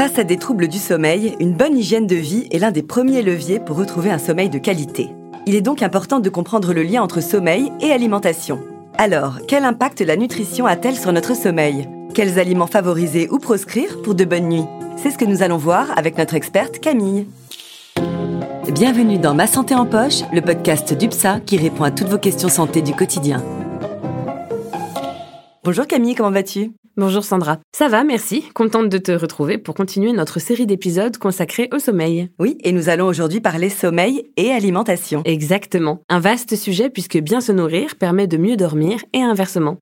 Face à des troubles du sommeil, une bonne hygiène de vie est l'un des premiers leviers pour retrouver un sommeil de qualité. Il est donc important de comprendre le lien entre sommeil et alimentation. Alors, quel impact la nutrition a-t-elle sur notre sommeil? Quels aliments favoriser ou proscrire pour de bonnes nuits? C'est ce que nous allons voir avec notre experte Camille. Bienvenue dans Ma Santé en Poche, le podcast d'UPSA qui répond à toutes vos questions santé du quotidien. Bonjour Camille, comment vas-tu? Bonjour Sandra. Ça va, merci. Contente de te retrouver pour continuer notre série d'épisodes consacrés au sommeil. Oui, et nous allons aujourd'hui parler sommeil et alimentation. Exactement. Un vaste sujet puisque bien se nourrir permet de mieux dormir et inversement.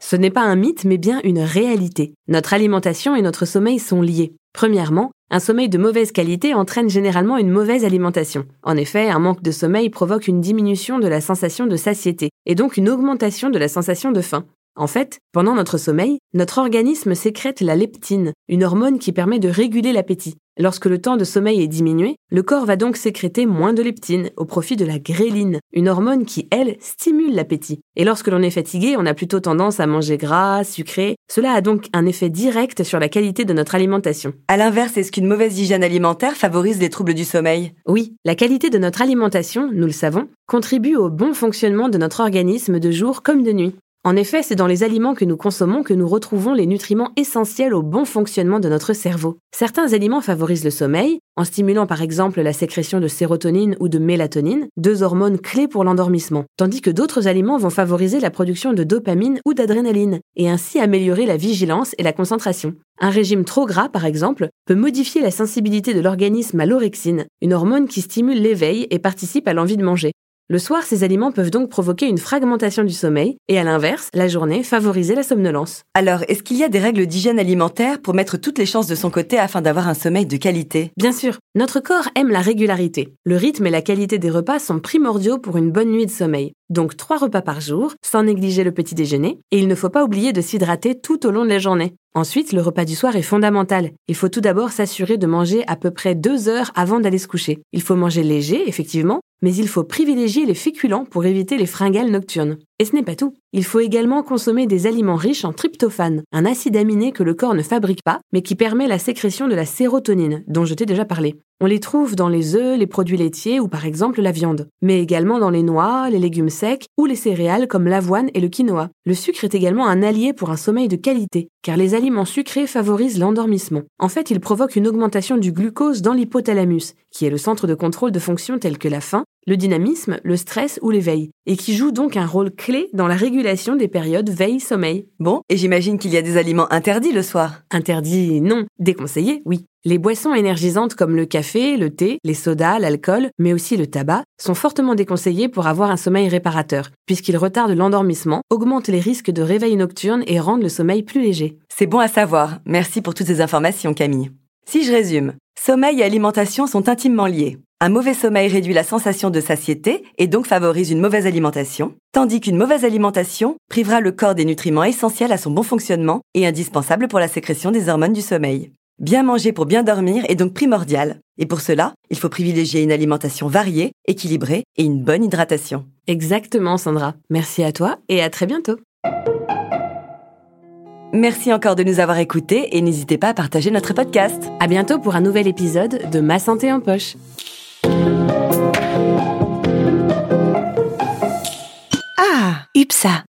Ce n'est pas un mythe, mais bien une réalité. Notre alimentation et notre sommeil sont liés. Premièrement, un sommeil de mauvaise qualité entraîne généralement une mauvaise alimentation. En effet, un manque de sommeil provoque une diminution de la sensation de satiété, et donc une augmentation de la sensation de faim. En fait, pendant notre sommeil, notre organisme sécrète la leptine, une hormone qui permet de réguler l'appétit. Lorsque le temps de sommeil est diminué, le corps va donc sécréter moins de leptine au profit de la gréline, une hormone qui, elle, stimule l'appétit. Et lorsque l'on est fatigué, on a plutôt tendance à manger gras, sucré. Cela a donc un effet direct sur la qualité de notre alimentation. À l'inverse, est-ce qu'une mauvaise hygiène alimentaire favorise les troubles du sommeil? Oui, la qualité de notre alimentation, nous le savons, contribue au bon fonctionnement de notre organisme de jour comme de nuit. En effet, c'est dans les aliments que nous consommons que nous retrouvons les nutriments essentiels au bon fonctionnement de notre cerveau. Certains aliments favorisent le sommeil, en stimulant par exemple la sécrétion de sérotonine ou de mélatonine, deux hormones clés pour l'endormissement, tandis que d'autres aliments vont favoriser la production de dopamine ou d'adrénaline, et ainsi améliorer la vigilance et la concentration. Un régime trop gras, par exemple, peut modifier la sensibilité de l'organisme à l'orexine, une hormone qui stimule l'éveil et participe à l'envie de manger. Le soir, ces aliments peuvent donc provoquer une fragmentation du sommeil et à l'inverse, la journée, favoriser la somnolence. Alors, est-ce qu'il y a des règles d'hygiène alimentaire pour mettre toutes les chances de son côté afin d'avoir un sommeil de qualité? Bien sûr, notre corps aime la régularité. Le rythme et la qualité des repas sont primordiaux pour une bonne nuit de sommeil. Donc trois repas par jour, sans négliger le petit déjeuner, et il ne faut pas oublier de s'hydrater tout au long de la journée. Ensuite, le repas du soir est fondamental. Il faut tout d'abord s'assurer de manger à peu près deux heures avant d'aller se coucher. Il faut manger léger, effectivement, mais il faut privilégier les féculents pour éviter les fringales nocturnes. Et ce n'est pas tout. Il faut également consommer des aliments riches en tryptophane, un acide aminé que le corps ne fabrique pas, mais qui permet la sécrétion de la sérotonine, dont je t'ai déjà parlé. On les trouve dans les œufs, les produits laitiers ou par exemple la viande, mais également dans les noix, les légumes secs ou les céréales comme l'avoine et le quinoa. Le sucre est également un allié pour un sommeil de qualité, car les aliments sucrés favorisent l'endormissement. En fait, ils provoquent une augmentation du glucose dans l'hypothalamus, qui est le centre de contrôle de fonctions telles que la faim, le dynamisme, le stress ou l'éveil, et qui joue donc un rôle clé dans la régulation des périodes veille-sommeil. Bon, et j'imagine qu'il y a des aliments interdits le soir. Interdits, non. Déconseillés, oui. Les boissons énergisantes comme le café, le thé, les sodas, l'alcool, mais aussi le tabac, sont fortement déconseillés pour avoir un sommeil réparateur, puisqu'ils retardent l'endormissement, augmentent les risques de réveil nocturne et rendent le sommeil plus léger. C'est bon à savoir. Merci pour toutes ces informations, Camille. Si je résume, sommeil et alimentation sont intimement liés. Un mauvais sommeil réduit la sensation de satiété et donc favorise une mauvaise alimentation, tandis qu'une mauvaise alimentation privera le corps des nutriments essentiels à son bon fonctionnement et indispensables pour la sécrétion des hormones du sommeil. Bien manger pour bien dormir est donc primordial, et pour cela, il faut privilégier une alimentation variée, équilibrée et une bonne hydratation. Exactement, Sandra. Merci à toi et à très bientôt. Merci encore de nous avoir écoutés et n'hésitez pas à partager notre podcast. À bientôt pour un nouvel épisode de Ma santé en poche. Ah, UPSA